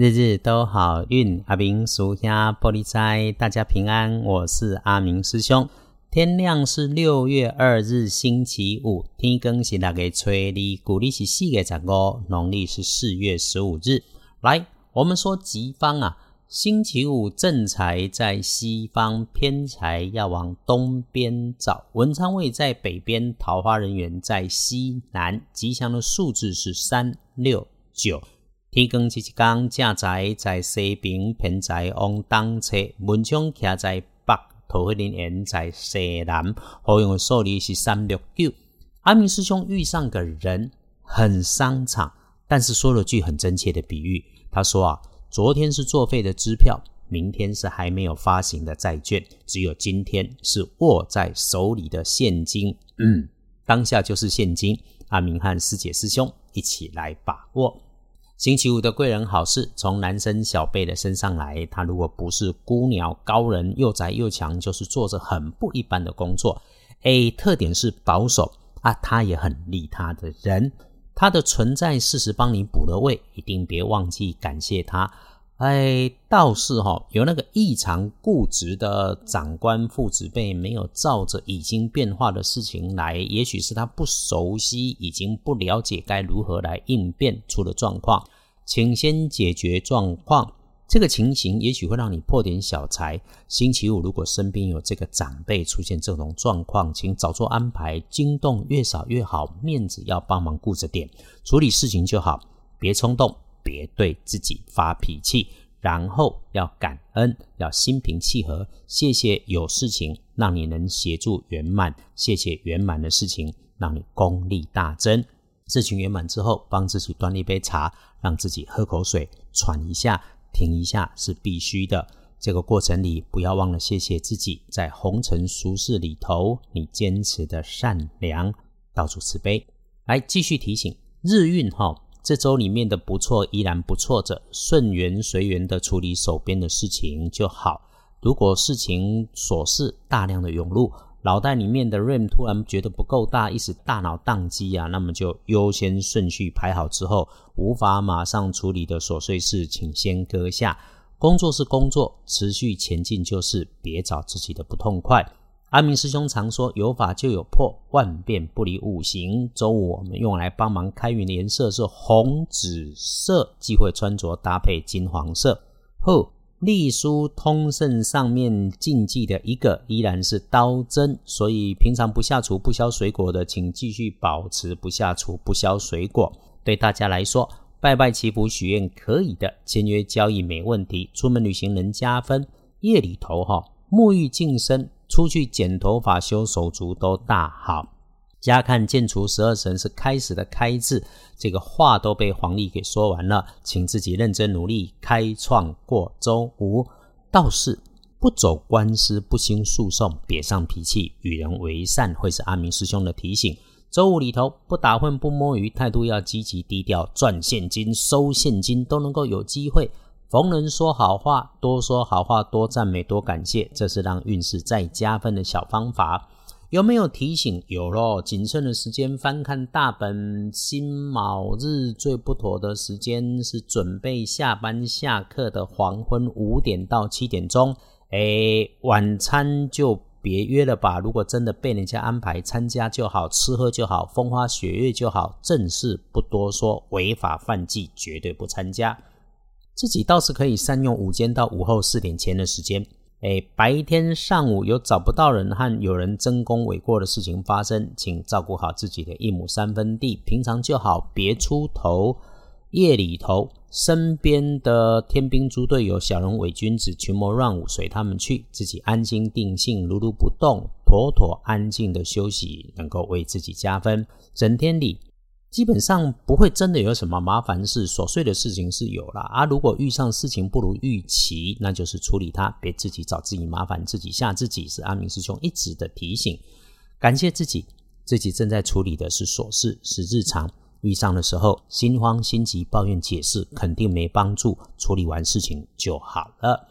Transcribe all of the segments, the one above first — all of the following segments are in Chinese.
日日都好运，阿明属下玻璃斋，大家平安。我是阿明师兄。天亮是六月二日星期五，天更是六月初二，古历是四月十五，农历是四月十五日。来，我们说吉方啊，星期五正财在西方，偏财要往东边找。文昌位在北边，桃花人员在西南。吉祥的数字是三六九。天光即一天，正在在西边，偏在往东侧；文昌徛在北，桃花人缘在西南。好用的数字是三六九。阿明师兄遇上个人很商场，但是说了句很真切的比喻。他说啊，昨天是作废的支票，明天是还没有发行的债券，只有今天是握在手里的现金。嗯，当下就是现金。阿明和师姐师兄一起来把握。星期五的贵人好事从男生小贝的身上来，他如果不是孤鸟高人，又宅又强，就是做着很不一般的工作。A 特点是保守啊，他也很利他的人，他的存在事实帮你补了位，一定别忘记感谢他。哎，倒是哈，有那个异常固执的长官父子辈，没有照着已经变化的事情来，也许是他不熟悉，已经不了解该如何来应变出了状况，请先解决状况。这个情形也许会让你破点小财。星期五如果身边有这个长辈出现这种状况，请早做安排，惊动越少越好，面子要帮忙顾着点，处理事情就好，别冲动。别对自己发脾气，然后要感恩，要心平气和。谢谢有事情让你能协助圆满，谢谢圆满的事情让你功力大增。事情圆满之后，帮自己端一杯茶，让自己喝口水，喘一下，停一下是必须的。这个过程里，不要忘了谢谢自己，在红尘俗世里头，你坚持的善良，到处慈悲。来继续提醒日运哈。这周里面的不错依然不错着，顺缘随缘的处理手边的事情就好。如果事情琐事大量的涌入，脑袋里面的 RAM 突然觉得不够大，一时大脑宕机啊，那么就优先顺序排好之后，无法马上处理的琐碎事，请先搁下。工作是工作，持续前进就是，别找自己的不痛快。阿明师兄常说：“有法就有破，万变不离五行。”周五我们用来帮忙开运的颜色是红紫色，忌讳穿着搭配金黄色。后隶书通胜上面禁忌的一个依然是刀针，所以平常不下厨不削水果的，请继续保持不下厨不削水果。对大家来说，拜拜祈福许愿可以的，签约交易没问题，出门旅行能加分。夜里头哈，沐浴净身。出去剪头发、修手足都大好。家看建除十二神是开始的开字，这个话都被黄历给说完了，请自己认真努力，开创过周五。道士不走官司，不兴诉讼，别上脾气，与人为善，会是阿明师兄的提醒。周五里头不打混不摸鱼，态度要积极低调，赚现金收现金都能够有机会。逢人说好话，多说好话，多赞美，多感谢，这是让运势再加分的小方法。有没有提醒？有咯，谨慎的时间翻看大本，辛卯日最不妥的时间是准备下班下课的黄昏五点到七点钟。哎，晚餐就别约了吧。如果真的被人家安排参加就好，吃喝就好，风花雪月就好。正事不多说，违法犯纪绝对不参加。自己倒是可以善用午间到午后四点前的时间，哎，白天上午有找不到人和有人争功诿过的事情发生，请照顾好自己的一亩三分地，平常就好，别出头。夜里头，身边的天兵猪队友、小人伪君子、群魔乱舞，随他们去，自己安心定性，如如不动，妥妥安静的休息，能够为自己加分。整天里。基本上不会真的有什么麻烦事，琐碎的事情是有了啊。如果遇上事情不如预期，那就是处理它，别自己找自己麻烦，自己吓自己。是阿明师兄一直的提醒。感谢自己，自己正在处理的是琐事，是日常。遇上的时候心慌心急，抱怨解释肯定没帮助，处理完事情就好了。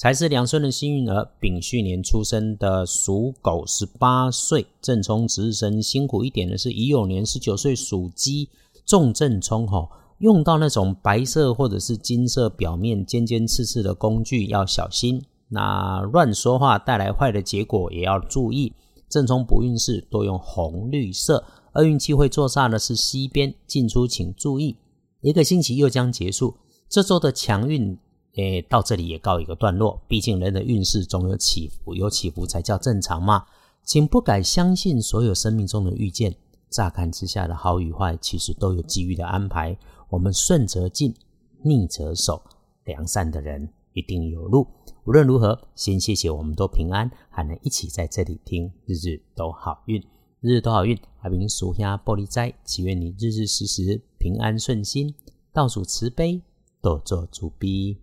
才是两岁的幸运儿，丙戌年出生的属狗，十八岁正冲值日生。辛苦一点的是乙酉年十九岁属鸡，重正冲哈。用到那种白色或者是金色表面尖尖刺刺的工具要小心。那乱说话带来坏的结果也要注意。正冲不运势多用红绿色。厄运气会坐煞的是西边，进出请注意。一个星期又将结束，这周的强运，诶，到这里也告一个段落。毕竟人的运势总有起伏，有起伏才叫正常嘛。请不敢相信所有生命中的遇见，乍看之下的好与坏，其实都有机遇的安排。我们顺则进，逆则守，良善的人一定有路。无论如何，先谢谢我们都平安，还能一起在这里听，日日都好运。日日都好运，阿明属下玻璃斋，祈愿你日日时时平安顺心，倒数慈悲，多做主逼。